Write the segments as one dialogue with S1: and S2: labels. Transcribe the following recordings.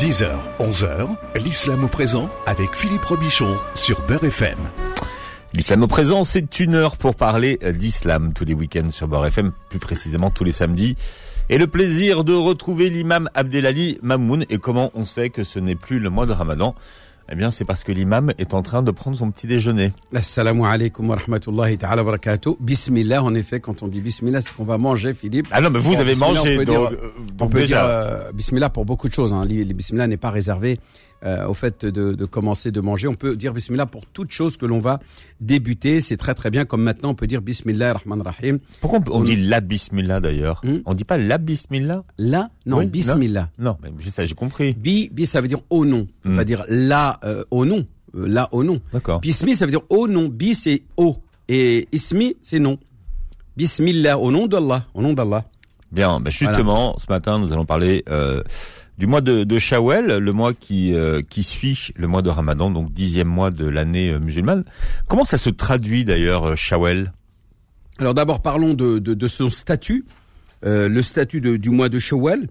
S1: 10h, 11h, l'islam au présent avec Philippe Robichon sur Beurre FM.
S2: L'islam au présent, c'est une heure pour parler d'islam tous les week-ends sur Beurre FM, plus précisément tous les samedis. Et le plaisir de retrouver l'imam Abdelali Mamoun. Et comment on sait que ce n'est plus le mois de Ramadan? Eh bien, c'est parce que l'imam est en train de prendre son petit déjeuner.
S3: Assalamu alaikum wa rahmatullahi ta'ala wa barakatuh. Bismillah, en effet, quand on dit bismillah, c'est qu'on va manger, Philippe.
S2: Ah non, mais vous avez mangé,
S3: on peut
S2: donc,
S3: dire,
S2: euh,
S3: on peut
S2: déjà.
S3: dire euh, bismillah pour beaucoup de choses. Hein. Le bismillah n'est pas réservé euh, au fait de, de commencer de manger. On peut dire bismillah pour toute chose que l'on va débuter. C'est très très bien. Comme maintenant, on peut dire bismillah rahman rahim.
S2: Pourquoi on, on dit la bismillah d'ailleurs
S3: Hmm.
S2: On dit pas la bismillah
S3: Là, non,
S2: Oui,
S3: bismillah.
S2: Non, mais juste ça, j'ai compris.
S3: Bi, bi, ça veut dire au nom. On
S2: Hmm.
S3: pas dire là euh, au nom. Euh, là au nom.
S2: D'accord.
S3: Bismi, ça veut dire au nom. Bi, c'est au. Et ismi, c'est non. Bismillah, au nom d'Allah. Au nom d'Allah.
S2: Bien, ben justement, ce matin, nous allons parler euh, du mois de, de Shawwal, le mois qui euh, qui suit le mois de Ramadan, donc dixième mois de l'année euh, musulmane. Comment ça se traduit d'ailleurs euh, Shawwal?
S3: Alors d'abord parlons de, de, de son statut, Euh, le statut de- du mois de Shawwal.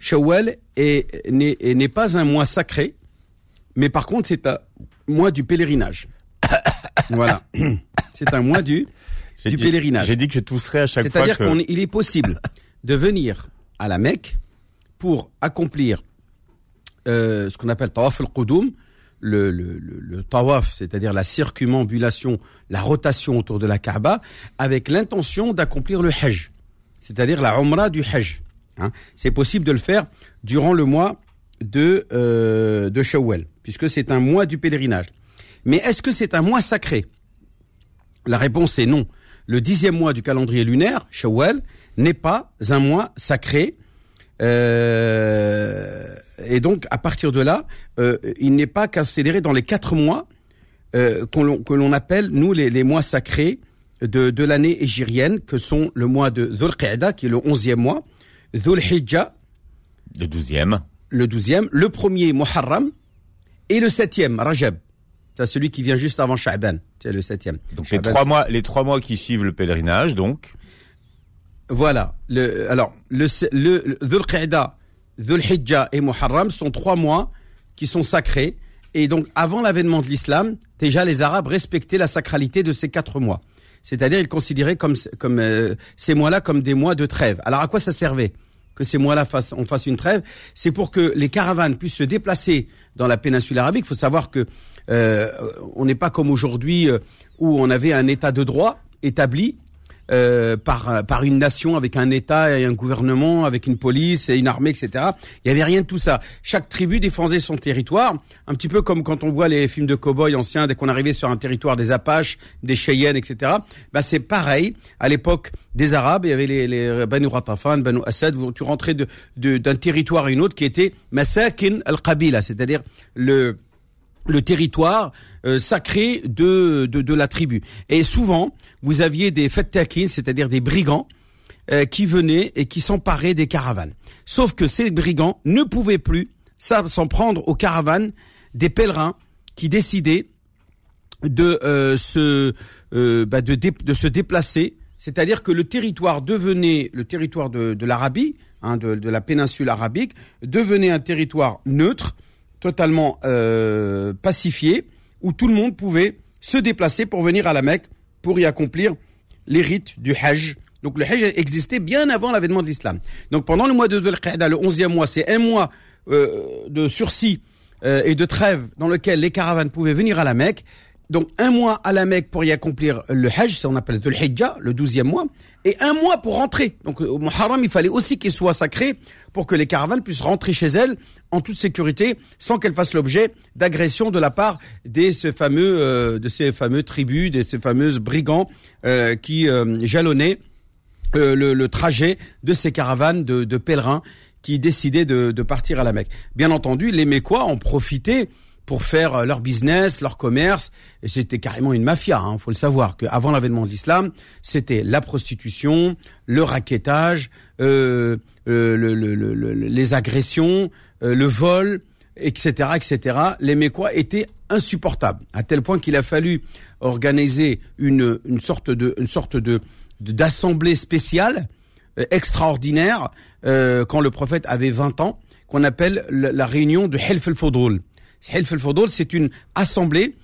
S3: Shawwal est- n'est est- n'est pas un mois sacré, mais par contre c'est un mois du pèlerinage. voilà, c'est un mois du
S2: J'ai
S3: du
S2: dit-
S3: pèlerinage.
S2: J'ai dit que je tousserais à chaque fois
S3: C'est-à-dire qu'il est possible de venir à la Mecque pour accomplir euh, ce qu'on appelle tawaf al-qudum, le, tawaf, c'est-à-dire la circumambulation, la rotation autour de la Kaaba, avec l'intention d'accomplir le hajj, c'est-à-dire la umrah du hajj. hein. C'est possible de le faire durant le mois de, euh, de Shawwal, puisque c'est un mois du pèlerinage. Mais est-ce que c'est un mois sacré? La réponse est non. Le dixième mois du calendrier lunaire, Shawwal, n'est pas un mois sacré. Euh, et donc, à partir de là, euh, il n'est pas considéré dans les quatre mois euh, que l'on appelle, nous, les, les mois sacrés de, de l'année égérienne, que sont le mois de Dhul Qa'da, qui est le onzième mois, Dhul Hijjah,
S2: Le douzième.
S3: le douzième, le premier, Muharram, et le septième, Rajab. C'est celui qui vient juste avant Sha'ban, c'est le septième.
S2: Donc les trois mois, les trois mois qui suivent le pèlerinage, donc.
S3: Voilà. Alors, le, le, Dhul Qa'da, Dhul et Muharram sont trois mois qui sont sacrés. Et donc, avant l'avènement de l'islam, déjà les Arabes respectaient la sacralité de ces quatre mois. C'est-à-dire, ils considéraient comme, comme euh, ces mois-là comme des mois de trêve. Alors, à quoi ça servait que ces mois-là fassent, on fasse une trêve? C'est pour que les caravanes puissent se déplacer dans la péninsule arabique. Il faut savoir que euh, on n'est pas comme aujourd'hui euh, où on avait un état de droit établi euh, par par une nation avec un État et un gouvernement, avec une police et une armée, etc. Il y avait rien de tout ça. Chaque tribu défendait son territoire, un petit peu comme quand on voit les films de cow-boys anciens, dès qu'on arrivait sur un territoire des Apaches, des Cheyennes, etc. Bah c'est pareil. À l'époque des Arabes, il y avait les, les Banu Ratafan, Banu Assad. Tu rentrais de de- d'un territoire à une autre qui était Masakin al-Qabila, c'est-à-dire le le territoire euh, sacré de, de, la tribu. Et souvent, vous aviez des fattakin, c'est-à-dire des brigands, euh, qui venaient et qui s'emparaient des caravanes. Sauf que ces brigands ne pouvaient plus s'en prendre aux caravanes des pèlerins qui décidaient de euh, se bah, de, se déplacer, c'est-à-dire que le territoire devenait le territoire de, l'Arabie, hein, de la péninsule arabique, devenait un territoire neutre, totalement euh, pacifié, où tout le monde pouvait se déplacer pour venir à la Mecque pour y accomplir les rites du Hajj. Donc le Hajj existait bien avant l'avènement de l'islam. Donc pendant le mois de Dhul Qa'da, le 11e mois, c'est un mois euh, de sursis euh, et de trêve dans lequel les caravanes pouvaient venir à la Mecque. Donc un mois à la Mecque pour y accomplir le Hajj, ça on appelle le Hijjah, le douzième mois, et un mois pour rentrer. Donc au Muharram, il fallait aussi qu'il soit sacré pour que les caravanes puissent rentrer chez elles en toute sécurité, sans qu'elles fassent l'objet d'agressions de la part des fameux euh, de ces fameux tribus, de ces fameuses brigands euh, qui euh, jalonnaient le, trajet de ces caravanes de, pèlerins qui décidaient de, partir à la Mecque. Bien entendu, les Mécois en profitaient pour faire euh, leur business, leur commerce, et c'était carrément une mafia. Il faut le savoir qu'avant l'avènement de l'islam, c'était la prostitution, le raquettage, euh, euh, le- le- le- le- les agressions, euh, le vol, etc., etc. Les Mécois étaient insupportables, à tel point qu'il a fallu organiser une, une sorte de, une sorte de d'assemblée spéciale euh, extraordinaire euh, quand le prophète avait 20 ans qu'on appelle la, réunion de Helf el-Fodol. C'est une assemblée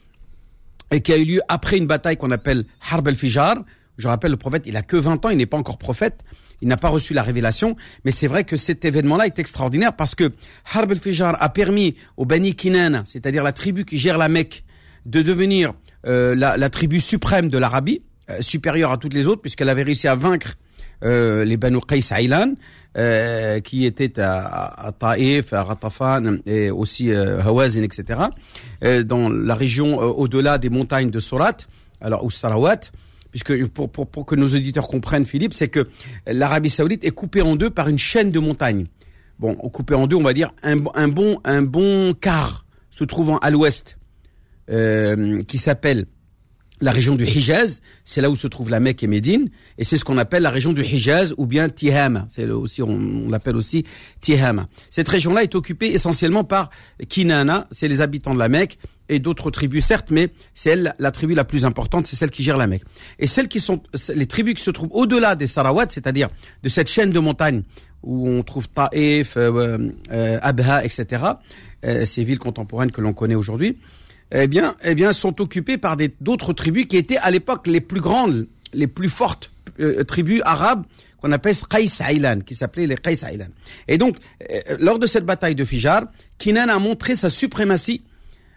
S3: qui a eu lieu après une bataille qu'on appelle Harb el-Fijar. Je rappelle, le prophète, il a que 20 ans, il n'est pas encore prophète, il n'a pas reçu la révélation, mais c'est vrai que cet événement-là est extraordinaire parce que Harb el-Fijar a permis aux Bani Kinan, c'est-à-dire la tribu qui gère la Mecque, de devenir euh, la, la tribu suprême de l'Arabie, euh, supérieure à toutes les autres, puisqu'elle avait réussi à vaincre euh, les Banu Qais Aylan, euh, qui étaient à, à Taïf, à Ratafan et aussi euh, Hawazin, etc. euh, dans la région euh, au-delà des montagnes de Sorat, alors ou Sarawat, puisque pour, pour, pour que nos auditeurs comprennent, Philippe, c'est que l'Arabie Saoudite est coupée en deux par une chaîne de montagnes. Bon, coupée en deux, on va dire un, un bon un bon quart se trouvant à l'ouest, euh, qui s'appelle la région du Hijaz, c'est là où se trouve la Mecque et Médine, et c'est ce qu'on appelle la région du Hijaz ou bien Tihama. C'est aussi, on, l'appelle aussi Tihama. Cette région-là est occupée essentiellement par Kinana, c'est les habitants de la Mecque et d'autres tribus certes, mais c'est elle la tribu la plus importante, c'est celle qui gère la Mecque. Et celles qui sont les tribus qui se trouvent au-delà des Sarawat, c'est-à-dire de cette chaîne de montagnes où on trouve Taïf, euh, euh, Abha, etc. euh, ces villes contemporaines que l'on connaît aujourd'hui eh bien, eh bien, sont occupés par d'autres tribus qui étaient à l'époque les plus grandes, les plus fortes euh, tribus arabes qu'on appelle Qais Aylan, qui s'appelaient les Qais. Et donc, euh, lors de cette bataille de Fijar, Kinan a montré sa suprématie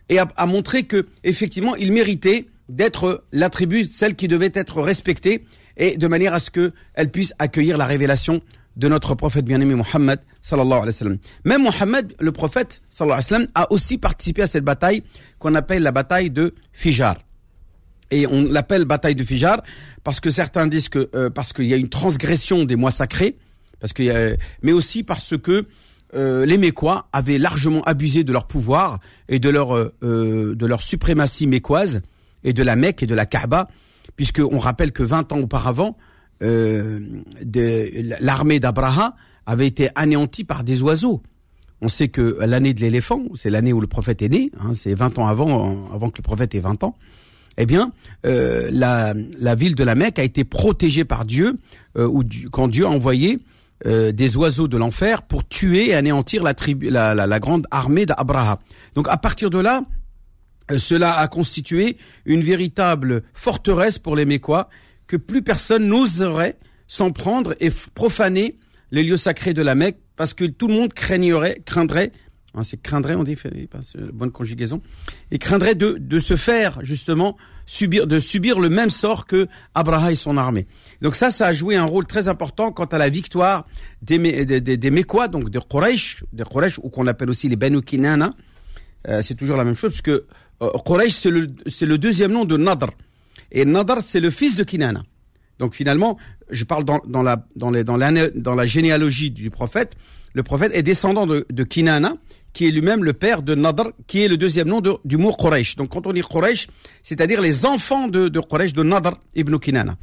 S3: et a, a montré que effectivement, il méritait d'être la tribu, celle qui devait être respectée, et de manière à ce que elle puisse accueillir la révélation de notre prophète bien-aimé Mohammed sallallahu alayhi. Même Mohammed, le prophète sallallahu alayhi wa sallam, a aussi participé à cette bataille qu'on appelle la bataille de Fijar. Et on l'appelle bataille de Fijar parce que certains disent que euh, parce qu'il y a une transgression des mois sacrés, parce a, mais aussi parce que euh, les Mécois avaient largement abusé de leur pouvoir et de leur euh, euh, de leur suprématie mécoise et de la Mecque et de la Kaaba, puisque on rappelle que 20 ans auparavant, de- l'armée d'Abraha avait été anéantie par des oiseaux. On sait que l'année de l'éléphant, c'est l'année où le prophète est né, hein, c'est 20 ans avant, avant que le prophète ait 20 ans, eh bien, euh, la, la ville de la Mecque a été protégée par Dieu, euh, Dieu- quand Dieu a envoyé euh, des oiseaux de l'enfer pour tuer et anéantir la, tribu, la, la, la grande armée d'Abraha. Donc à partir de là, euh, cela a constitué une véritable forteresse pour les Mécois que plus personne n'oserait s'en prendre et profaner les lieux sacrés de la Mecque parce que tout le monde craignerait, craindrait, hein, c'est craindrait, on dit, bonne conjugaison, et craindrait de, de se faire justement subir, de subir le même sort que Abraha et son armée. Donc ça, ça a joué un rôle très important quant à la victoire des, des, des, des donc de Quraysh, des Quraysh, ou qu'on appelle aussi les Banu Kinana, euh, c'est toujours la même chose, parce que euh, Quraysh, c'est le, c'est le deuxième nom de Nadr. Et Nadr, c'est le fils de Kinana. Donc finalement, je parle dans, la, dans, les, dans, dans la généalogie du prophète. Le prophète est descendant de, de Kinana, qui est lui-même le père de Nadr, qui est le deuxième nom de, du mot Quraysh. Donc quand on dit Quraysh, c'est-à-dire les enfants de, de Quraysh, de Nadr ibn Kinana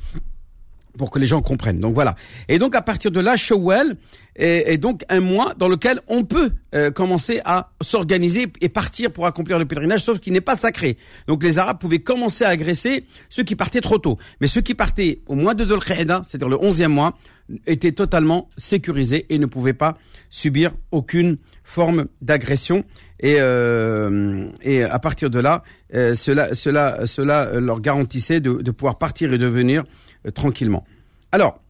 S3: pour que les gens comprennent. Donc voilà. Et donc à partir de là, Shawwal est, est donc un mois dans lequel on peut euh, commencer à s'organiser et partir pour accomplir le pèlerinage, sauf qu'il n'est pas sacré. Donc les Arabes pouvaient commencer à agresser ceux qui partaient trop tôt. Mais ceux qui partaient au mois de Dhul c'est-à-dire le 11e mois, étaient totalement sécurisés et ne pouvaient pas subir aucune forme d'agression. Et, euh, et à partir de là, euh, cela, cela, cela leur garantissait de, de pouvoir partir et de venir euh, tranquillement. Alors,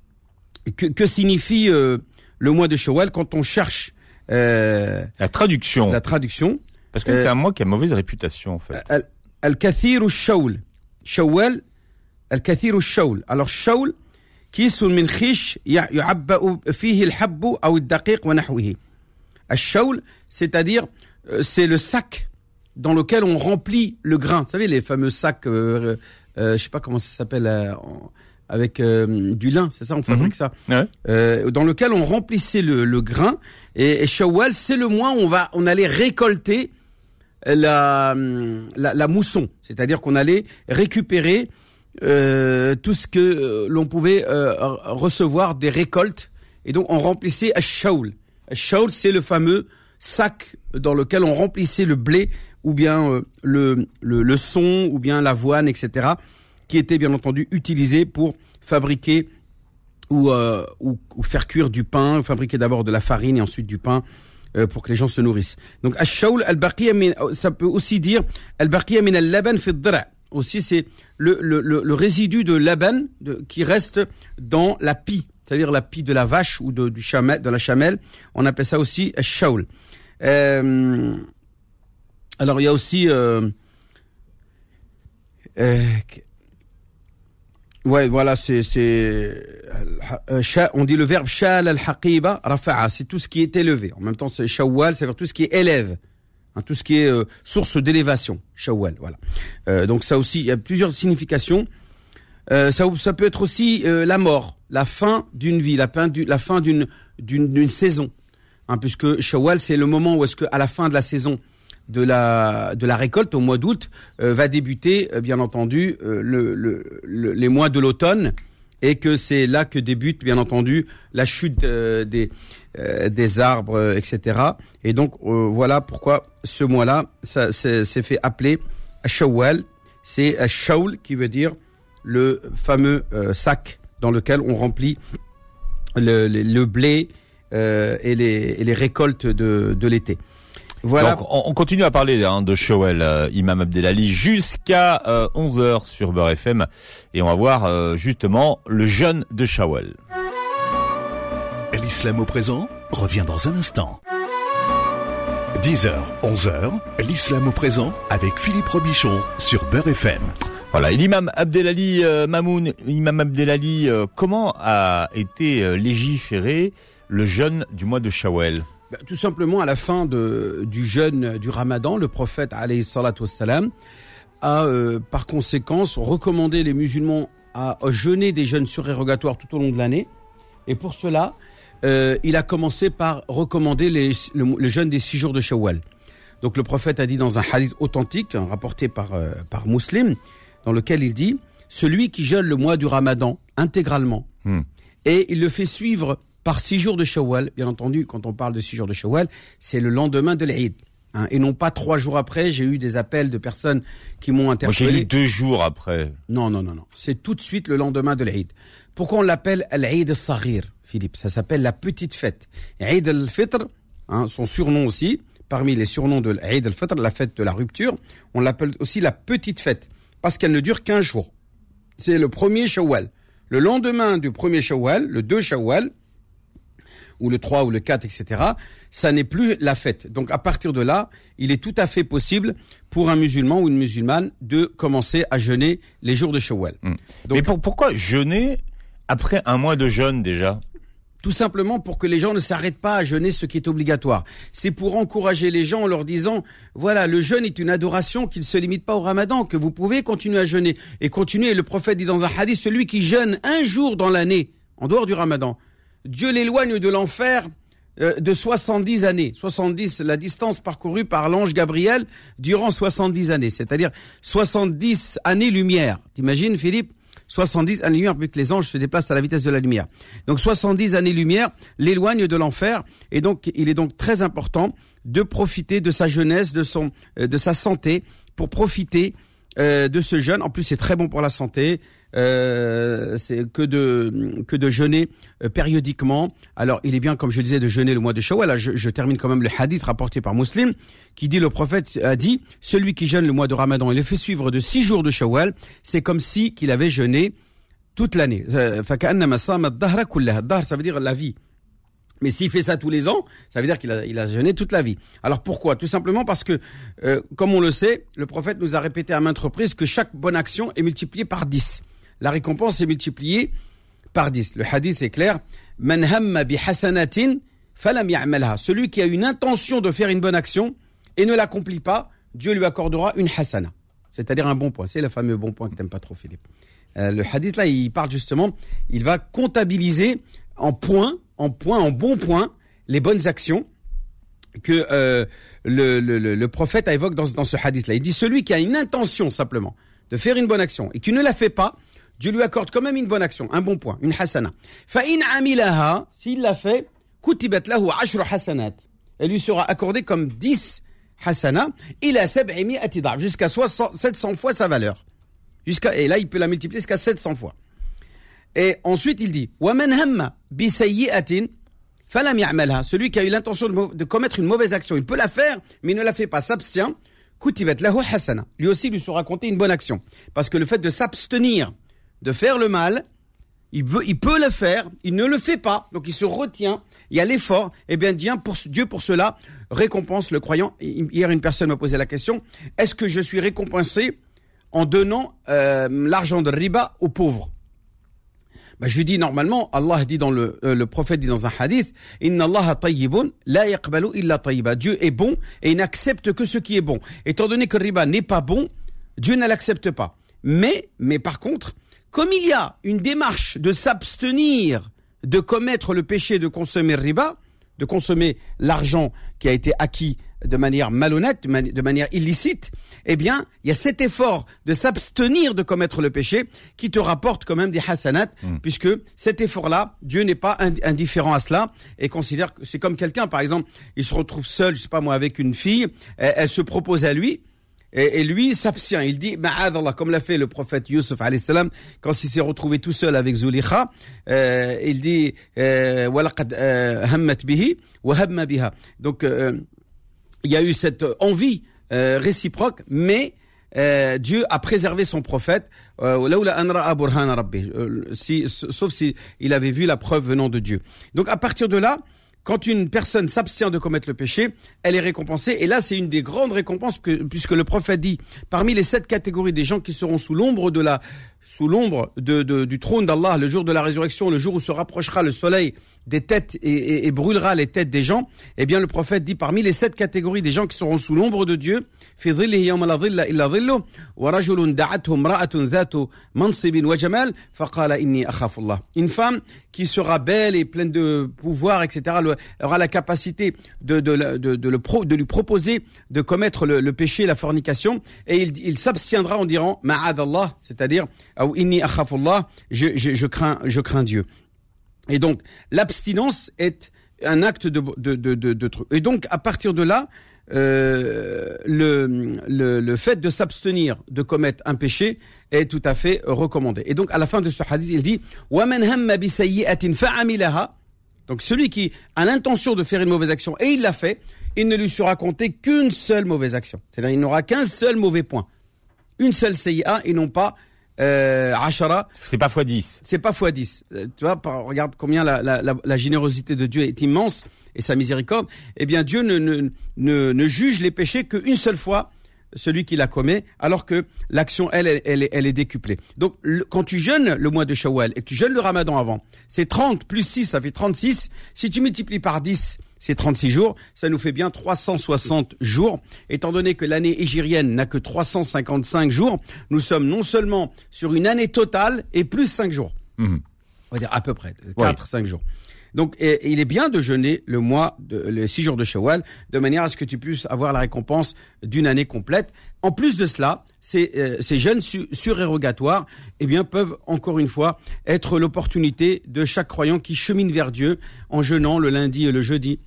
S3: que, que signifie euh, le mois de Shawwal quand on cherche euh,
S2: La traduction.
S3: la traduction
S2: Parce que
S3: euh,
S2: c'est un mois qui a mauvaise réputation, en fait.
S3: Al- Al-Kathir ou Shawl. Shawwal, Al-Kathir ou Shawl. Alors, Shawl, كيس من خيش يع- يعبأ فيه الحب أو الدقيق ونحوه. الشول, c'est-à-dire, euh, c'est le sac dans lequel on remplit le grain. Vous savez, les fameux sacs, euh, euh, je sais pas comment ça s'appelle, euh, en- avec euh, du lin, c'est ça, on fabrique ça
S2: Ouais.
S3: euh, dans lequel on remplissait le, le grain. Et, et Shawwal, c'est le mois où on va, on allait récolter la, la, la mousson, c'est-à-dire qu'on allait récupérer euh, tout ce que euh, l'on pouvait euh, recevoir des récoltes. Et donc on remplissait à Shaul. Shaul, c'est le fameux sac dans lequel on remplissait le blé ou bien euh, le, le, le son ou bien l'avoine, etc., qui était bien entendu utilisé pour fabriquer ou, euh, ou, ou faire cuire du pain, fabriquer d'abord de la farine et ensuite du pain euh, pour que les gens se nourrissent. Donc min ça peut aussi dire min al-laban fi Aussi c'est le, le, le, résidu de laban qui reste dans la pie, c'est-à-dire la pie de la vache ou de, du chamel, de la chamelle. On appelle ça aussi ash-shawl. Euh, alors il y a aussi euh, euh, Ouais, voilà, c'est euh, on dit le verbe shal al haqiba rafa'a, c'est tout ce qui est élevé. En même temps, c'est shawwal, c'est tout ce qui est élève, hein, tout ce qui est euh, source d'élévation. Shawwal, voilà. Euh, donc ça aussi, il y a plusieurs significations. Ça, peut être aussi la mort, la fin d'une vie, la fin d'une saison, hein, puisque Shawwal c'est le moment où est-ce que à la fin de la saison de la de la récolte au mois d'août euh, va débuter euh, bien entendu euh, le, le- le- les mois de l'automne. Et que c'est là que débute bien entendu la chute euh, des euh, des arbres euh, etc et donc voilà pourquoi ce mois-là ça c'est fait appeler Shawwal. C'est Shawl qui veut dire le fameux sac dans lequel on remplit le, le, blé et, les, et les récoltes de, de l'été. Voilà.
S2: Donc on, on continue à parler hein, de Shawel, euh, Imam Abdelali, jusqu'à 11h sur Beurre FM. Et on va voir euh, justement le jeûne de Shawel.
S1: L'islam au présent revient dans un instant. 10h, 11h, l'islam au présent avec Philippe Robichon sur Beurre FM.
S2: Voilà, et l'imam Abdelali euh, Mamoun, Imam Abdelali, euh, comment a été euh, légiféré le jeûne du mois de Shawel
S3: Ben, Tout simplement, à la fin de, du jeûne du ramadan, le prophète alayhi salatu wassalam, a euh, par conséquence recommandé les musulmans à jeûner des jeûnes surérogatoires tout au long de l'année. Et pour cela, euh, il a commencé par recommander les, le, le jeûne des six jours de Shawwal. Donc le prophète a dit dans un hadith authentique, hein, rapporté par, euh, par Muslim, dans lequel il dit, celui qui jeûne le mois du ramadan intégralement,
S2: Hmm.
S3: et il le fait suivre par six jours de Shawwal, bien entendu, quand on parle de six jours de Shawwal, c'est le lendemain de l'Eid. Hein, et non pas trois jours après, j'ai eu des appels de personnes qui m'ont
S2: Moi j'ai
S3: interpellé.
S2: deux jours après.
S3: Non, non, non, non. C'est tout de suite le lendemain de l'Eid. Pourquoi on l'appelle l'Eid al-Saghir, Philippe? Ça s'appelle la petite fête. Eid al-Fitr, hein, son surnom aussi, parmi les surnoms de l'Eid al-Fitr, la fête de la rupture, on l'appelle aussi la petite fête, parce qu'elle ne dure qu'un jour. C'est le premier Shawwal. Le lendemain du premier Shawwal, le 2 Shawwal, ou le 3 ou le 4, etc., ça n'est plus la fête. Donc à partir de là, il est tout à fait possible pour un musulman ou une musulmane de commencer à jeûner les jours de Shawwal.
S2: Hmm.
S3: Donc-
S2: Mais pour, pourquoi jeûner après un mois de jeûne déjà?
S3: Tout simplement pour que les gens ne s'arrêtent pas à jeûner ce qui est obligatoire. C'est pour encourager les gens en leur disant, voilà, le jeûne est une adoration qui ne se limite pas au ramadan, que vous pouvez continuer à jeûner. Et continuer, le prophète dit dans un hadith, celui qui jeûne un jour dans l'année, en dehors du ramadan, Dieu l'éloigne de l'enfer euh, de 70 années. 70, la distance parcourue par l'ange Gabriel durant 70 années. C'est-à-dire 70 années-lumière. T'imagines, Philippe? 70 années-lumière, puisque les anges se déplacent à la vitesse de la lumière. Donc 70 années-lumière l'éloigne de l'enfer. Et donc, il est donc très important de profiter de sa jeunesse, de, son, euh, de sa santé, pour profiter euh, de ce jeûne. En plus, c'est très bon pour la santé. Euh, c'est que de que de jeûner euh, périodiquement. Alors, il est bien, comme je disais, de jeûner le mois de Shawwal. Je, je, termine quand même le hadith rapporté par Muslim, qui dit le prophète a dit celui qui jeûne le mois de Ramadan et le fait suivre de six jours de Shawwal, c'est comme si qu'il avait jeûné toute l'année. Euh, ça veut dire la vie. Mais s'il fait ça tous les ans, ça veut dire qu'il a, il a jeûné toute la vie. Alors pourquoi? Tout simplement parce que, euh, comme on le sait, le prophète nous a répété à maintes reprises que chaque bonne action est multipliée par 10. La récompense est multipliée par 10. Le hadith est clair. Man bi hasanatin falam. Celui qui a une intention de faire une bonne action et ne l'accomplit pas, Dieu lui accordera une hasana. C'est-à-dire un bon point. C'est le fameux bon point que t'aimes pas trop, Philippe. Euh, le hadith là, il parle justement, il va comptabiliser en points, en points, en bons points, les bonnes actions que euh, le, le, le, prophète évoque dans, dans ce hadith-là. Il dit celui qui a une intention simplement de faire une bonne action et qui ne la fait pas, Dieu lui accorde quand même une bonne action, un bon point, une hasana. Fa'in amilaha, s'il l'a fait, kutibat lahu ashru hasanat. Elle lui sera accordée comme 10 hasana, il a da'f, jusqu'à 60 700 fois sa valeur. Jusqu'à, et là, il peut la multiplier jusqu'à 700 fois. Et ensuite, il dit Celui qui a eu l'intention de, commettre une mauvaise action, il peut la faire, mais il ne la fait pas, s'abstient. Lui aussi lui sera compté une bonne action. Parce que le fait de s'abstenir, de faire le mal, il, veut, il peut le faire, il ne le fait pas, donc il se retient, il y a l'effort, et bien Dieu pour, Dieu pour cela récompense le croyant. Hier, une personne m'a posé la question, est-ce que je suis récompensé en donnant euh, l'argent de riba aux pauvres? Bah, je lui dis normalement, Allah dit dans le, euh, le prophète dit dans un hadith, Inna Allah tayyibun, la yaqbalu illa. Dieu est bon et il n'accepte que ce qui est bon. Étant donné que le riba n'est pas bon, Dieu ne l'accepte pas. Mais, mais par contre, comme il y a une démarche de s'abstenir de commettre le péché de consommer le riba, de consommer l'argent qui a été acquis de manière malhonnête, de, mani- de manière illicite, eh bien, il y a cet effort de s'abstenir de commettre le péché qui te rapporte quand même des hasanats, puisque cet effort-là, Dieu n'est pas ind- indifférent à cela et considère que c'est comme quelqu'un, par exemple, il se retrouve seul, je sais pas moi, avec une fille, elle, elle se propose à lui, et, lui s'abstient. Il dit, Ma'adallah, comme l'a fait le prophète Yusuf quand il s'est retrouvé tout seul avec Zulikha, euh, il dit, euh, euh, biha. Donc, il y a eu cette envie réciproque, mais Dieu a préservé son prophète, euh, si, sauf si il avait vu la preuve venant de Dieu. Donc à partir de là, quand une personne s'abstient de commettre le péché, elle est récompensée. Et là, c'est une des grandes récompenses, que- puisque le prophète dit, parmi les sept catégories des gens qui seront sous l'ombre de la, sous l'ombre de, du trône d'Allah le jour de la résurrection, le jour où se rapprochera le soleil des têtes et, et, brûlera les têtes des gens, eh bien le prophète dit parmi les sept catégories des gens qui seront sous l'ombre de Dieu, une femme qui sera belle et pleine de pouvoir, etc., aura la capacité de, de, de, le pro, lui proposer de commettre le, le péché, la fornication, et il, il s'abstiendra en disant, ma'ad Allah, c'est-à-dire ou inni akhafullah, je, je, je, crains, je crains Dieu. Et donc, l'abstinence est un acte de, de, de, de, truc. Et donc, à partir de là, euh, le, le, le, fait de s'abstenir de commettre un péché est tout à fait recommandé. Et donc, à la fin de ce hadith, il dit Donc, celui qui a l'intention de faire une mauvaise action et il l'a fait, il ne lui sera compté qu'une seule mauvaise action. C'est-à-dire, il n'aura qu'un seul mauvais point. Une seule CIA et non pas euh, ashara
S2: C'est pas fois 10.
S3: c'est pas fois 10. Euh, Tu vois, par- regarde combien la, la, la, la générosité de Dieu est immense et sa miséricorde. Eh bien, Dieu ne, ne, ne, ne juge les péchés qu'une seule fois celui qui la commet, alors que l'action, elle, elle, elle, est- elle est décuplée. Donc, le- quand tu jeûnes le mois de Shawwal et que tu jeûnes le ramadan avant, c'est 30 plus 6, ça fait 36. Si tu multiplies par 10, c'est 36 jours. Ça nous fait bien 360 jours. Étant donné que l'année égérienne n'a que 355 jours, nous sommes non seulement sur une année totale et plus 5 jours.
S2: Mhm.
S3: On va dire à peu près, 4, 5 jours. Donc, et- il est bien de jeûner le mois, de, les 6 jours de Shawwal, de manière à ce que tu puisses avoir la récompense d'une année complète. En plus de cela, ces, euh, ces jeûnes su- surérogatoires, eh bien, peuvent encore une fois être l'opportunité de chaque croyant qui chemine vers Dieu en jeûnant le lundi et le jeudi,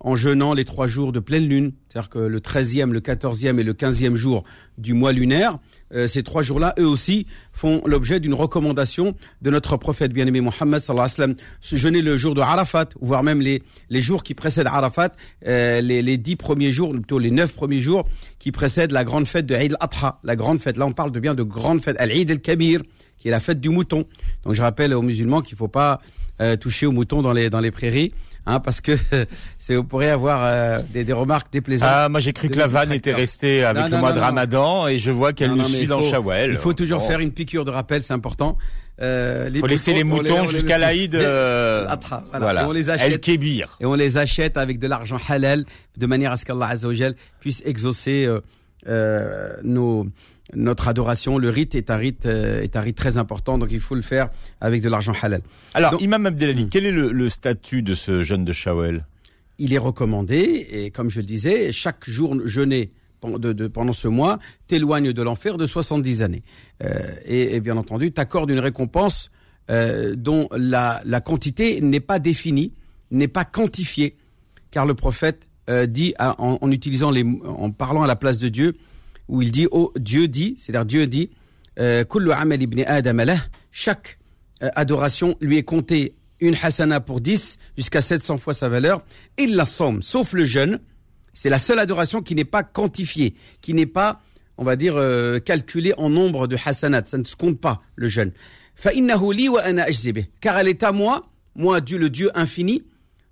S3: en jeûnant les trois jours de pleine lune, c'est-à-dire que le 13e, le 14e et le 15e jour du mois lunaire, euh, ces trois jours-là, eux aussi, font l'objet d'une recommandation de notre prophète bien-aimé Mohammed sallallahu alayhi wa sallam. Jeûner le jour de Arafat, voire même les, les jours qui précèdent Arafat, euh, les, les dix premiers jours, ou plutôt les neuf premiers jours qui précèdent la grande fête de Eid al-Adha, la grande fête. Là, on parle de bien de grande fête, Al-Eid al-Kabir, qui est la fête du mouton. Donc, je rappelle aux musulmans qu'il faut pas euh, toucher aux moutons dans les, dans les prairies, hein, parce que c'est, on pourrait avoir euh, des, des remarques déplaisantes.
S2: Ah, moi j'ai cru que la vanne était restée avec
S3: Non,
S2: le
S3: non,
S2: mois
S3: non,
S2: de. Ramadan et je vois qu'elle le
S3: mais
S2: suit dans le Shawwal.
S3: Il faut toujours
S2: Bon.
S3: faire une piqûre de rappel, c'est important. Euh,
S2: faut laisser les
S3: on
S2: moutons
S3: on
S2: jusqu'à l'Aïd. euh,
S3: voilà.
S2: voilà.
S3: Et on les
S2: El
S3: achète
S2: Kébir.
S3: et on les achète avec de l'argent halal de manière à ce qu'Allah Azzawajal puisse exaucer euh, euh, nos notre adoration. Le rite est un rite euh, est un rite très important, donc il faut le faire avec de l'argent halal.
S2: Alors,
S3: Donc-
S2: Imam Abdelali,
S3: Hmm.
S2: quel est le, le statut de ce jeune de Shawel
S3: Il est recommandé et comme je le disais, chaque jour jeûné de, de- pendant ce mois t'éloigne de l'enfer de 70 années. Euh, et, et bien entendu, t'accorde une récompense euh, dont la, la quantité n'est pas définie, n'est pas quantifiée, car le prophète euh, dit à- en, en utilisant les, en parlant à la place de Dieu, où il dit oh, Dieu dit, c'est-à-dire Dieu dit euh, chaque euh, adoration lui est comptée une hasana pour 10 jusqu'à 700 fois sa valeur. Il la somme, sauf le jeûne. C'est la seule adoration qui n'est pas quantifiée, qui n'est pas, on va dire, euh, calculée en nombre de hasanat. Ça ne se compte pas, le jeûne. Car elle est à moi, moi, Dieu, le Dieu infini,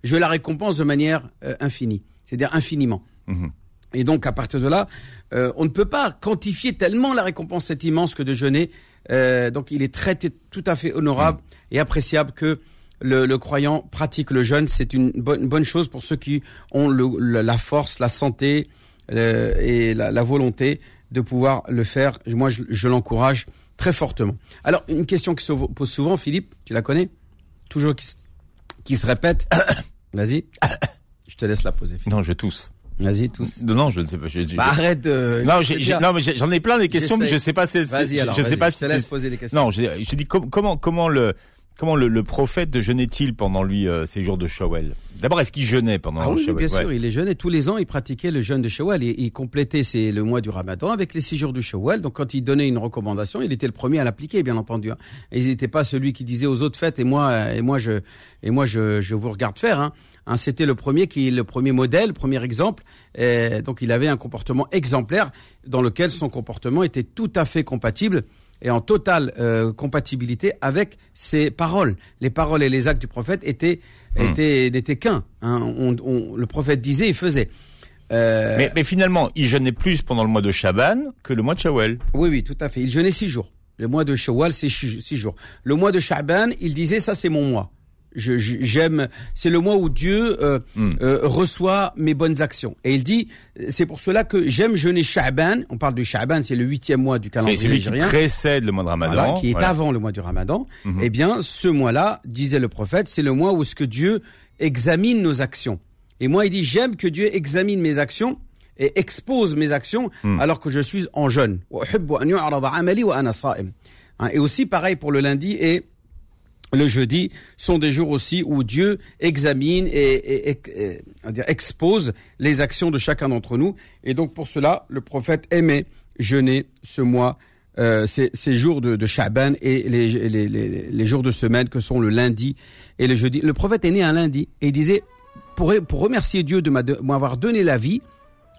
S3: je la récompense de manière euh, infinie, c'est-à-dire infiniment.
S2: Mm.
S3: Et donc à partir de là, euh, on ne peut pas quantifier tellement la récompense est immense que de jeûner. Euh, donc il est très tout à fait honorable et appréciable que le, le croyant pratique le jeûne. C'est une bonne, une bonne chose pour ceux qui ont le, le- la force, la santé euh, et la, la volonté de pouvoir le faire. Moi, je, je l'encourage très fortement. Alors une question qui se pose souvent, Philippe, tu la connais? Toujours qui, se- qui se répète. Vas-y. Je te laisse la poser. Philippe.
S2: Non, je tousse.
S3: Vas-y, tous.
S2: Non, non, je ne sais pas. je- je-
S3: Bah, arrête de.
S2: non, non, mais j'en ai plein des questions, mais je sais pas.
S3: Vas-y alors.
S2: je sais pas
S3: je te laisse poser des questions.
S2: Non, je, je dis com- comment comment le comment le, le prophète jeûnait-il pendant lui euh, ces jours de Shawwal? D'abord, est-ce qu'il jeûnait pendant
S3: Ah oui,
S2: Shawwal?
S3: bien
S2: Ouais.
S3: sûr, il est et tous les ans, il pratiquait le jeûne de Shawwal. Il, il complétait le mois du Ramadan avec les six jours du Shawwal. Donc, quand il donnait une recommandation, il était le premier à l'appliquer, bien entendu. hein. Et il n'était pas celui qui disait aux autres faites et moi, et moi, je, et moi, je, je vous regarde faire. Hein. Hein, C'était le premier qui, le premier modèle, le premier exemple. Et donc, il avait un comportement exemplaire dans lequel son comportement était tout à fait compatible et en totale euh, compatibilité avec ses paroles. Les paroles et les actes du prophète étaient
S2: Hmm.
S3: étaient n'étaient qu'un. hein. On- on- le prophète disait et faisait. Euh,
S2: Mais, mais finalement, il jeûnait plus pendant le mois de Shaban que le mois de Shawwal.
S3: Oui, oui, tout à fait. Il jeûnait six jours. Le mois de Shawwal, c'est six six jours. Le mois de Sha'ban, il disait ça, c'est mon mois j'aime. C'est le mois où Dieu euh,
S2: hmm.
S3: euh, reçoit mes bonnes actions. Et il dit, euh, c'est pour cela que j'aime jeûner Sha'ban. On parle de Sha'ban, c'est le huitième mois du calendrier
S2: qui précède le mois de Ramadan,
S3: voilà, qui est avant le mois du Ramadan.
S2: Mhm.
S3: Eh bien, ce mois-là, disait le prophète, c'est le mois où ce que Dieu examine nos actions. Et moi, il dit, j'aime que Dieu examine mes actions et expose mes actions
S2: hmm.
S3: alors que je suis en jeûne. Hein, et aussi pareil pour le lundi et le jeudi sont des jours aussi où Dieu examine et, expose les actions de chacun d'entre nous. Et donc pour cela, le prophète aimait jeûner ce mois, euh, ces, jours de, de Shaban et les, jours de semaine que sont le lundi et le jeudi. Le prophète est né un lundi et il disait, pour, remercier Dieu de m'avoir donné la vie,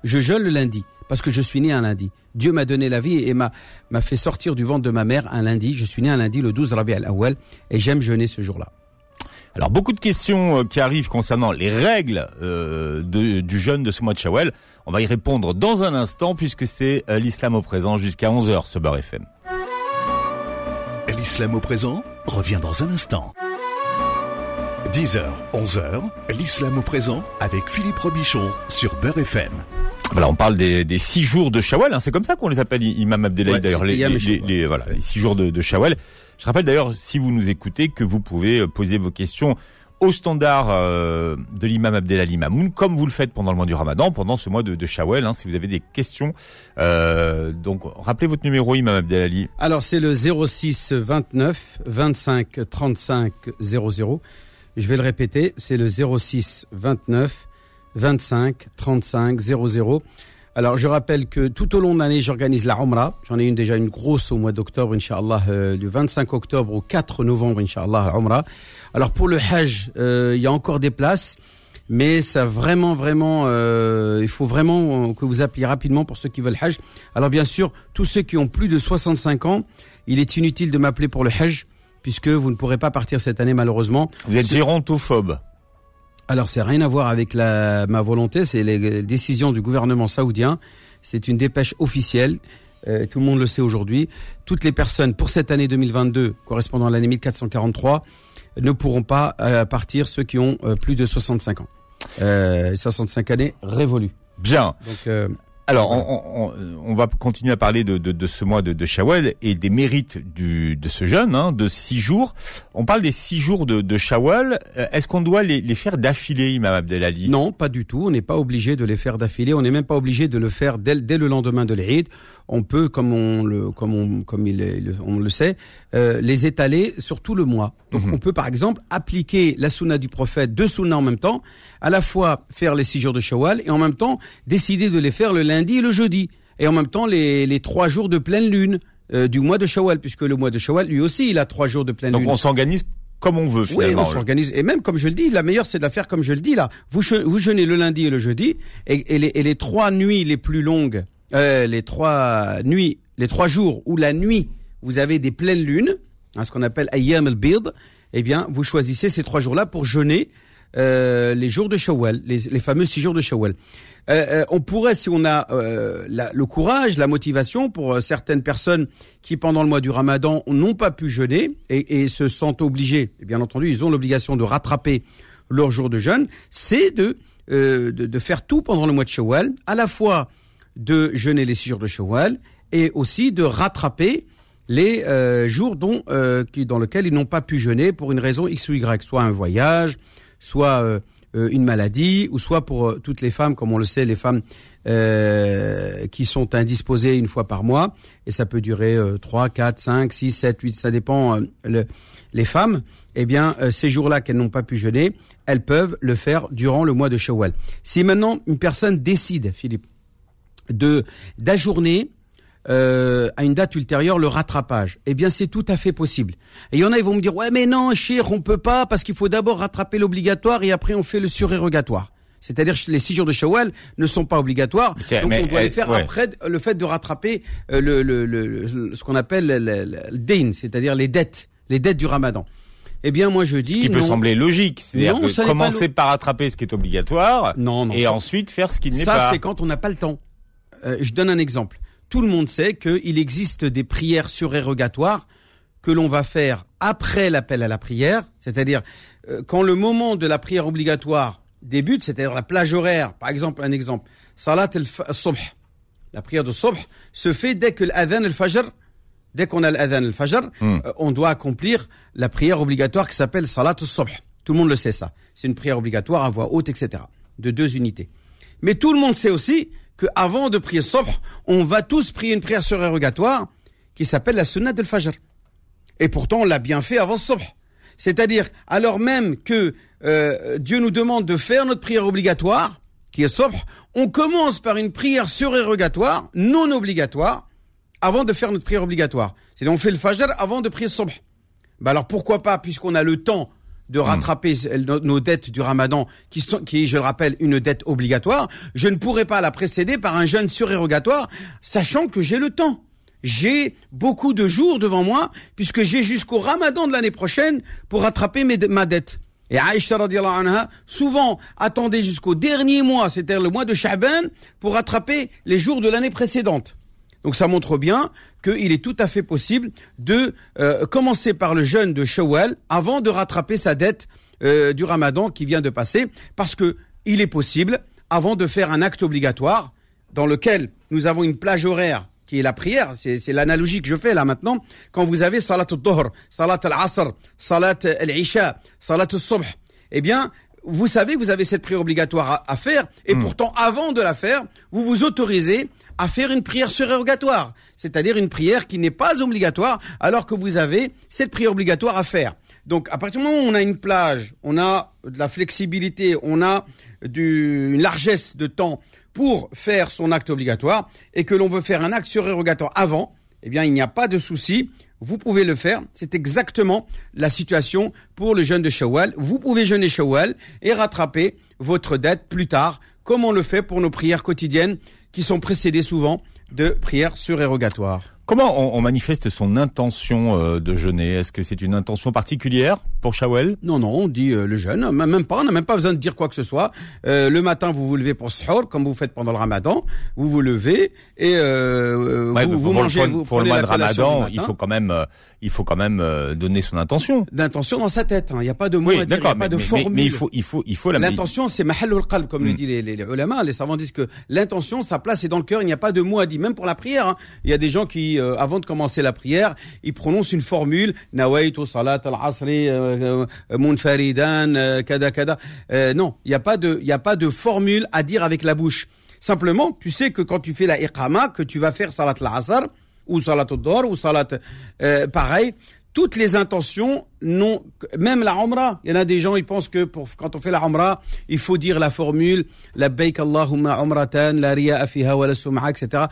S3: je jeûne le lundi parce que je suis né un lundi. Dieu m'a donné la vie et m'a m'a fait sortir du ventre de ma mère un lundi. Je suis né un lundi le 12 Rabi al-Awwal et j'aime jeûner ce jour-là.
S2: Alors beaucoup de questions euh, qui arrivent concernant les règles euh, de- du jeûne de ce mois de Shawwal. On va y répondre dans un instant puisque c'est euh, l'islam au présent jusqu'à 11h ce Bar FM.
S1: L'islam au présent revient dans un instant. 10h, 11h, l'islam au présent avec Philippe Robichon sur Beurre FM.
S2: Voilà, on parle des, des six jours de Shawwal. hein, c'est comme ça qu'on les appelle, Imam Abdellah
S3: Ouais,
S2: d'ailleurs. Les, les, les- voilà, les six jours de, de Shawwal. Je rappelle d'ailleurs, si vous nous écoutez, que vous pouvez euh, poser vos questions au standard euh, de l'imam Abdelali Mamoun, comme vous le faites pendant le mois du Ramadan, pendant ce mois de, de Shawwal. hein, si vous avez des questions, euh, donc rappelez votre numéro, Imam Abdelali.
S3: Alors c'est le 06 29 25 35 00. Je vais le répéter, c'est le 06 29 25 35 00. Alors je rappelle que tout au long de l'année, j'organise la Umrah. J'en ai une déjà une grosse au mois d'octobre, Inch'Allah, euh, du 25 octobre au 4 novembre, Inch'Allah, Umrah. Alors pour le Hajj, euh, il y a encore des places. Mais ça vraiment, vraiment, euh, il faut vraiment que vous appeliez rapidement pour ceux qui veulent Hajj. Alors bien sûr, tous ceux qui ont plus de 65 ans, il est inutile de m'appeler pour le Hajj, puisque vous ne pourrez pas partir cette année malheureusement.
S2: Vous êtes gérontophobe.
S3: Alors c'est rien à voir avec la, ma volonté, c'est les décisions du gouvernement saoudien. C'est une dépêche officielle. Euh, tout le monde le sait aujourd'hui. Toutes les personnes pour cette année 2022, correspondant à l'année 1443, ne pourront pas euh, partir ceux qui ont euh, plus de 65 ans. Euh, 65 années révolues.
S2: Bien.
S3: Donc euh,
S2: Alors, on, on- on va continuer à parler de, de, de ce mois de, de Shawwal et des mérites du, de ce jeûne, hein, de six jours. On parle des six jours de, de Shawwal. Euh, Est-ce qu'on doit les, les faire d'affilée, Imam Abdelali?
S3: Non, pas du tout. On n'est pas obligé de les faire d'affilée. On n'est même pas obligé de le faire dès, dès le lendemain de l'Eid. On peut, comme on le, comme on, comme il est- on le sait, euh, les étaler sur tout le mois. Donc,
S2: Mhm.
S3: on peut par exemple appliquer la sunna du prophète, deux sunnas en même temps, à la fois faire les six jours de Shawwal et en même temps décider de les faire le lundi et le jeudi, et en même temps les, les trois jours de pleine lune. euh, du mois de Shawwal, puisque le mois de Shawwal, lui aussi, il a trois jours de pleine
S2: Donc
S3: lune.
S2: on s'organise comme on veut
S3: Oui,
S2: finalement.
S3: on s'organise. Et même, comme je le dis, la meilleure, c'est de la faire comme je le dis là. Vous, vous jeûnez le lundi et le jeudi, et, et les, et les trois nuits les plus longues, euh, les trois nuits, les trois jours où la nuit, vous avez des pleines lunes, hein, ce qu'on appelle Ayyam al-Bid, eh bien, vous choisissez ces trois jours-là pour jeûner euh, les jours de Shawwal, les, fameux six jours de Shawwal. Euh, euh, on pourrait, si on a le courage, la motivation pour certaines personnes qui, pendant le mois du Ramadan, n'ont pas pu jeûner et, se sentent obligés, et bien entendu, ils ont l'obligation de rattraper leur jour de jeûne, c'est de, de, faire tout pendant le mois de Shawwal, à la fois de jeûner les six jours de Shawwal et aussi de rattraper les jours dont, qui, dans lesquels ils n'ont pas pu jeûner pour une raison X ou Y, soit un voyage, soit euh, euh, une maladie, ou soit pour euh, toutes les femmes, comme on le sait, les femmes euh, qui sont indisposées une fois par mois, et ça peut durer euh, 3, 4, 5, 6, 7, 8, ça dépend euh, le- les femmes, eh bien, ces jours-là qu'elles n'ont pas pu jeûner, elles peuvent le faire durant le mois de Shawwal. Si maintenant une personne décide, Philippe, de d'ajourner euh, à une date ultérieure le rattrapage. Eh bien, c'est tout à fait possible. Et il y en a, ils vont me dire, ouais, mais non, cher, on peut pas parce qu'il faut d'abord rattraper l'obligatoire et après on fait le surérogatoire. C'est-à-dire que les six jours de Shawwal ne sont pas obligatoires,
S2: C'est-
S3: donc
S2: mais,
S3: on doit les faire
S2: ouais.
S3: après le fait de rattraper euh, le, le, le- ce qu'on appelle le, dain, c'est-à-dire les dettes, les dettes du Ramadan. Eh bien, moi je dis
S2: Ce qui peut sembler logique, c'est-à-dire
S3: ça
S2: commencer par attraper ce qui est obligatoire
S3: Non, non.
S2: et ensuite faire ce qui n'est
S3: Ça,
S2: pas.
S3: c'est quand on n'a pas le temps. Euh, je donne un exemple. Tout le monde sait qu'il existe des prières surérogatoires que l'on va faire après l'appel à la prière, c'est-à-dire euh, quand le moment de la prière obligatoire débute, c'est-à-dire la plage horaire. Par exemple, un exemple. Salat al-subh. La prière de subh se fait dès que l'adhan al-fajr, dès qu'on a l'adhan al-fajr,
S2: Hmm.
S3: euh, on doit accomplir la prière obligatoire qui s'appelle salat al-subh. Tout le monde le sait ça. C'est une prière obligatoire à voix haute, etc. De deux unités. Mais tout le monde sait aussi qu'avant de prier subh, on va tous prier une prière surérogatoire qui s'appelle la sunnah del fajr. Et pourtant, on l'a bien fait avant subh. C'est-à-dire, alors même que euh, Dieu nous demande de faire notre prière obligatoire, qui est subh, on commence par une prière surérogatoire, non obligatoire, avant de faire notre prière obligatoire. C'est-à-dire, on fait le fajr avant de prier subh. Bah alors pourquoi pas, puisqu'on a le temps de rattraper nos, nos dettes du ramadan, qui, sont, qui est, je le rappelle, une dette obligatoire, je ne pourrais pas la précéder par un jeûne surérogatoire, sachant que j'ai le temps. J'ai beaucoup de jours devant moi, puisque j'ai jusqu'au ramadan de l'année prochaine pour rattraper mes, ma dette. Et Aïcha radiallahu anha, souvent attendait jusqu'au dernier mois, c'est-à-dire le mois de Sha'ban, pour rattraper les jours de l'année précédente. Donc ça montre bien qu'il est tout à fait possible de euh, commencer par le jeûne de Shawwal avant de rattraper sa dette euh, du Ramadan qui vient de passer, parce que il est possible, avant de faire un acte obligatoire, dans lequel nous avons une plage horaire qui est la prière, c'est l'analogie que je fais là maintenant, quand vous avez Salat al-Dhuhr, Salat al-Asr, Salat al-Isha, Salat al-Subh, eh bien, vous savez que vous avez cette prière obligatoire à, à faire, et pourtant, avant de la faire, vous vous autorisez à faire une prière surérogatoire, c'est-à-dire une prière qui n'est pas obligatoire, alors que vous avez cette prière obligatoire à faire. Donc, à partir du moment où on a une plage, on a de la flexibilité, on a du, une largesse de temps pour faire son acte obligatoire, et que l'on veut faire un acte surérogatoire avant, eh bien, il n'y a pas de souci. Vous pouvez le faire. C'est exactement la situation pour le jeûne de Shawwal. Vous pouvez jeûner Shawwal et rattraper votre dette plus tard, comme on le fait pour nos prières quotidiennes qui sont précédées souvent de prières surérogatoires.
S2: Comment on, manifeste son intention euh, de jeûner? Est-ce que c'est une intention particulière? Pour Shawel
S3: Non, non, on dit euh, le jeûne, même pas, on n'a même pas besoin de dire quoi que ce soit. Euh, le matin, vous vous levez pour suhoor, comme vous faites pendant le ramadan, vous vous levez et euh,
S2: Ouais,
S3: vous, vous
S2: pour,
S3: mangez,
S2: le,
S3: vous
S2: pour le mois de Ramadan,
S3: du
S2: il faut quand même, euh, il faut quand même euh, donner son intention.
S3: d'intention dans sa tête. hein. Il n'y a pas de mot
S2: Oui,
S3: à dire, il n'y a pas
S2: mais,
S3: de formule.
S2: mais il faut, il faut, il faut la.
S3: L'intention, c'est mahallul qalb, comme le
S2: Mm.
S3: disent les, les, les ulama. Les savants disent que l'intention, sa place est dans le cœur. Il n'y a pas de mot à dire, même pour la prière. hein. Il y a des gens qui, euh, avant de commencer la prière, ils prononcent une formule. Nawaitu salat al-asri euh, euh, munfaridan euh, kada kada. Euh, non, il n'y a pas de, il a pas de formule à dire avec la bouche. Simplement, tu sais que quand tu fais la iqama, que tu vas faire salat al-asr ou salat al-dor ou salat, euh, pareil. Toutes les intentions, non, même la Umrah. Il y en a des gens, ils pensent que pour, quand on fait la Umrah, il faut dire la formule, la Allahumma umratan, la riya'a fiha wa la sum'a, etc.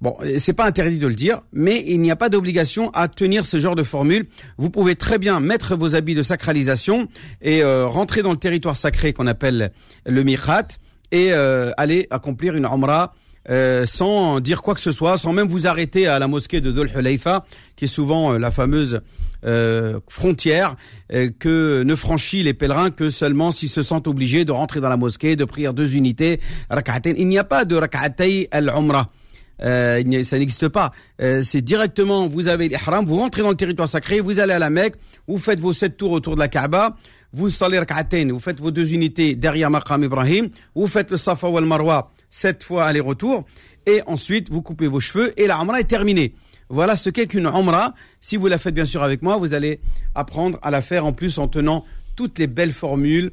S3: Bon, c'est pas interdit de le dire, mais il n'y a pas d'obligation à tenir ce genre de formule. Vous pouvez très bien mettre vos habits de sacralisation et euh, rentrer dans le territoire sacré qu'on appelle le Miqat et euh, aller accomplir une Umrah euh, sans dire quoi que ce soit, sans même vous arrêter à la mosquée de Dhul Hulayfa, qui est souvent euh, la fameuse euh, frontière que ne franchit les pèlerins que seulement s'ils se sentent obligés de rentrer dans la mosquée, de prier deux unités, Il n'y a pas de rak'atay al-umrah. Ça n'existe pas. c'est directement, vous avez l'ihram, vous rentrez dans le territoire sacré, vous allez à la Mecque, vous faites vos sept tours autour de la Kaaba, vous salez rak'atayn, vous faites vos deux unités derrière Maqam Ibrahim, vous faites le Safa wal Marwa sept fois aller-retour, et ensuite vous coupez vos cheveux et la Umrah est terminée. Voilà ce qu'est qu'une Umrah. Si vous la faites bien sûr avec moi, vous allez apprendre à la faire en plus en tenant toutes les belles formules,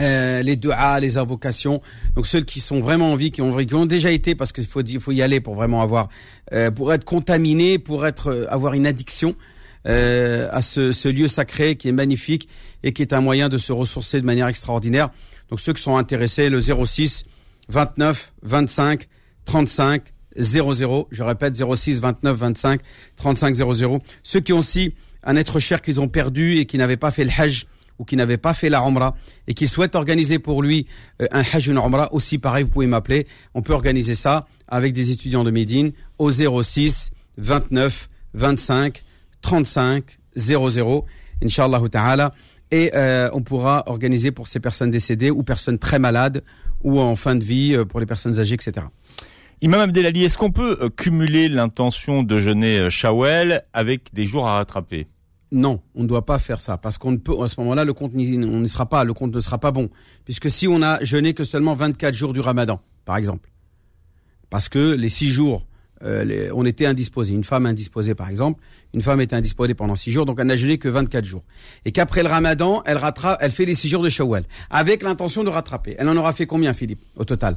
S3: euh, les du'a, les invocations. Donc ceux qui sont vraiment en vie, qui ont, qui ont déjà été, parce qu'il faut, faut y aller pour vraiment avoir, euh, pour être contaminé, pour être euh, avoir une addiction euh, à ce, ce lieu sacré qui est magnifique et qui est un moyen de se ressourcer de manière extraordinaire. Donc ceux qui sont intéressés, le 06 29 25 35 00. Je répète 06 29 25 35 00. Ceux qui ont aussi un être cher qu'ils ont perdu et qui n'avaient pas fait le Hajj ou qui n'avaient pas fait la Umrah et qui souhaitent organiser pour lui euh, un Hajj une aussi pareil, vous pouvez m'appeler. On peut organiser ça avec des étudiants de Médine au 06 29 25 35 00. Inch'Allah ta'ala. Et euh, on pourra organiser pour ces personnes décédées ou personnes très malades ou en fin de vie euh, pour les personnes âgées, etc.
S2: Imam Abdelali, est-ce qu'on peut euh, cumuler l'intention de jeûner Shawel avec des jours à rattraper?
S3: Non, on ne doit pas faire ça parce qu'on ne peut à ce moment-là le compte le compte ne sera pas bon puisque si on a jeûné que seulement 24 jours du Ramadan, par exemple, parce que les six jours euh, on était indisposé. Une femme indisposée, par exemple, une femme était indisposée pendant six jours, donc elle n'a jeûné que 24 jours. Et qu'après le ramadan, elle, rattrape, elle fait les six jours de Shawwal, avec l'intention de rattraper. Elle en aura fait combien, Philippe, au total?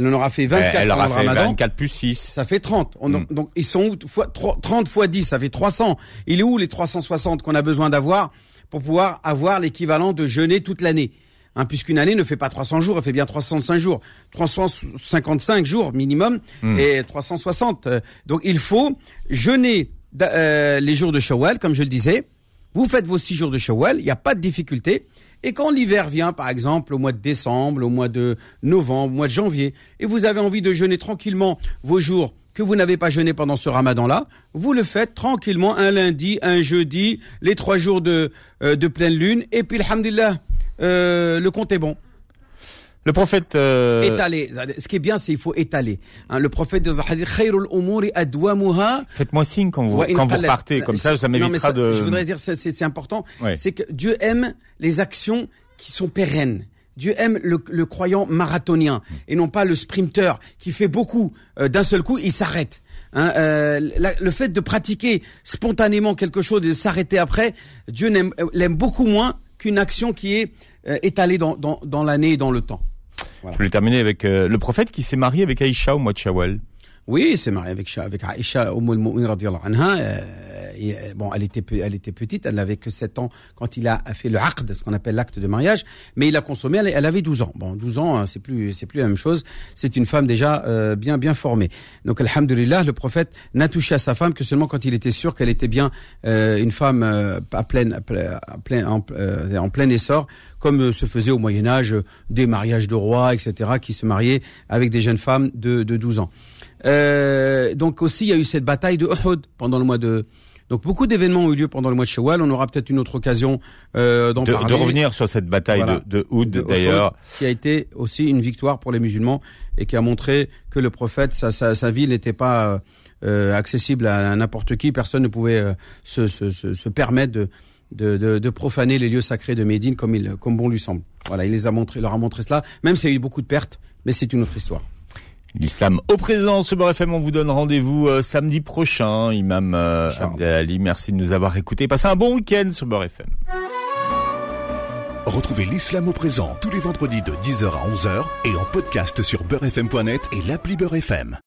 S3: Elle en aura fait 24
S2: elle
S3: aura
S2: fait
S3: Ramadan.
S2: 24 plus 6.
S3: Ça fait 30. Hmm. Donc, ils sont où? 30 fois 10, ça fait 300. Il est où les 360 qu'on a besoin d'avoir pour pouvoir avoir l'équivalent de jeûner toute l'année? Hein, puisqu'une année ne fait pas 300 jours, elle fait bien 365 jours, 355 jours minimum hmm. et 360. Euh, donc il faut jeûner euh, les jours de Shawwal, comme je le disais. Vous faites vos six jours de Shawwal, il n'y a pas de difficulté. Et quand l'hiver vient, par exemple, au mois de décembre, au mois de novembre, au mois de janvier, et vous avez envie de jeûner tranquillement vos jours que vous n'avez pas jeûné pendant ce ramadan-là, vous le faites tranquillement un lundi, un jeudi, les trois jours de, euh, de pleine lune, et puis, alhamdulillah, euh, le compte est bon.
S2: Le prophète euh...
S3: étaler. Ce qui est bien, c'est il faut étaler. Hein, le prophète de
S2: Faites-moi signe quand vous quand vous partez comme ça, ça m'évitera de.
S3: Je voudrais dire c'est important. C'est que Dieu aime les actions qui sont pérennes. Dieu aime le, le croyant marathonien et non pas le sprinter qui fait beaucoup euh, d'un seul coup, il s'arrête. Hein, euh, le fait de pratiquer spontanément quelque chose et de s'arrêter après, Dieu l'aime beaucoup moins qu'une action qui est euh, étalée dans, dans, dans l'année et dans le temps.
S2: Je voulais terminer avec euh, le prophète qui s'est marié avec Aïcha au mois.
S3: Oui, c'est marié avec, avec Aïcha, anha. Euh, bon, elle était, elle était petite, elle n'avait que 7 ans quand il a fait le aqd, ce qu'on appelle l'acte de mariage, mais il a consommé, elle, avait 12 ans. Bon, 12 ans, hein, c'est plus, c'est plus la même chose. C'est une femme déjà euh, bien, bien formée. Donc, alhamdulillah, le prophète n'a touché à sa femme que seulement quand il était sûr qu'elle était bien euh, une femme à pleine, à plein, en, en plein essor, comme se faisait au Moyen Âge des mariages de rois, etc., qui se mariaient avec des jeunes femmes de, de 12 ans. Euh, donc aussi, il y a eu cette bataille de Uhud pendant le mois de... Donc beaucoup d'événements ont eu lieu pendant le mois de Shawwal. On aura peut-être une autre occasion euh, d'en parler.
S2: De revenir sur cette bataille de, de Uhud d'ailleurs.
S3: Qui a été aussi une victoire pour les musulmans et qui a montré que le prophète, sa, sa, sa ville n'était pas euh, accessible à, n'importe qui. Personne ne pouvait euh, se, se, se, se, permettre de, de, de, de, profaner les lieux sacrés de Médine comme, il, comme bon lui semble. Voilà, il les a montré, leur a montré cela. Même s'il y a eu beaucoup de pertes, mais c'est une autre histoire.
S2: L'islam au présent sur Beurre FM, on vous donne rendez-vous euh, samedi prochain. Imam euh, Ali, merci de nous avoir écoutés. Passez un bon week-end sur Beurre FM.
S1: Retrouvez l'islam au présent tous les vendredis de 10h à 11h et en podcast sur beurrefm.net et l'appli Beurre FM.